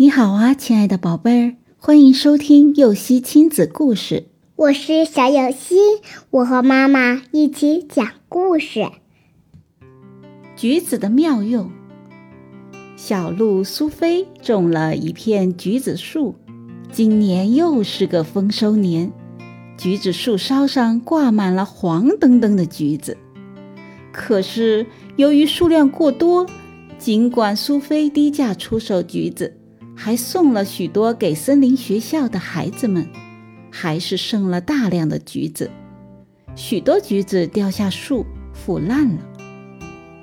你好啊，亲爱的宝贝儿，欢迎收听幼熙亲子故事。我是小幼熙，我和妈妈一起讲故事。橘子的妙用。小鹿苏菲种了一片橘子树，今年又是个丰收年，橘子树梢上挂满了黄澄澄的橘子。可是由于数量过多，尽管苏菲低价出售橘子。还送了许多给森林学校的孩子们，还是剩了大量的橘子，许多橘子掉下树腐烂了。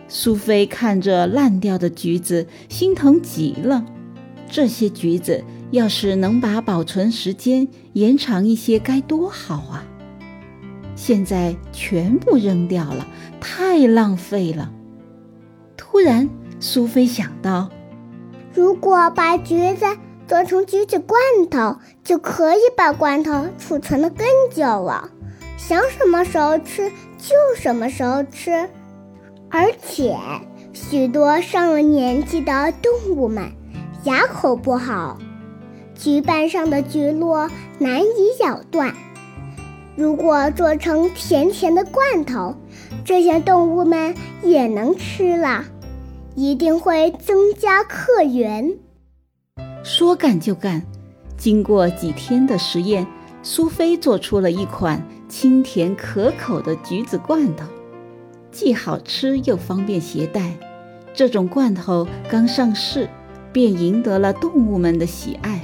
苏菲看着烂掉的橘子，心疼极了。这些橘子要是能把保存时间延长一些，该多好啊！现在全部扔掉了，太浪费了。突然，苏菲想到。如果把橘子做成橘子罐头，就可以把罐头储存的更久了，想什么时候吃就什么时候吃。而且，许多上了年纪的动物们牙口不好，橘瓣上的橘络难以咬断。如果做成甜甜的罐头，这些动物们也能吃了。一定会增加客源。说干就干，经过几天的实验，苏菲做出了一款清甜可口的橘子罐头，既好吃又方便携带。这种罐头刚上市，便赢得了动物们的喜爱。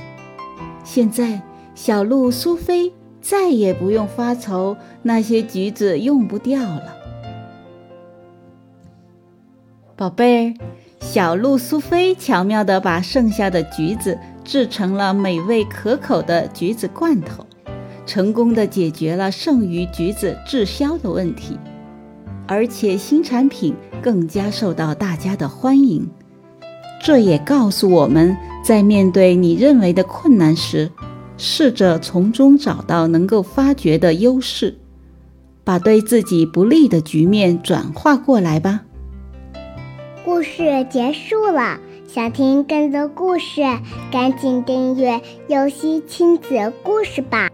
现在，小鹿苏菲再也不用发愁那些橘子用不掉了。宝贝儿，小鹿苏菲巧妙地把剩下的橘子制成了美味可口的橘子罐头，成功地解决了剩余橘子滞销的问题，而且新产品更加受到大家的欢迎。这也告诉我们在面对你认为的困难时，试着从中找到能够发掘的优势，把对自己不利的局面转化过来吧。故事结束了，想听更多故事，赶紧订阅“游戏亲子故事”吧。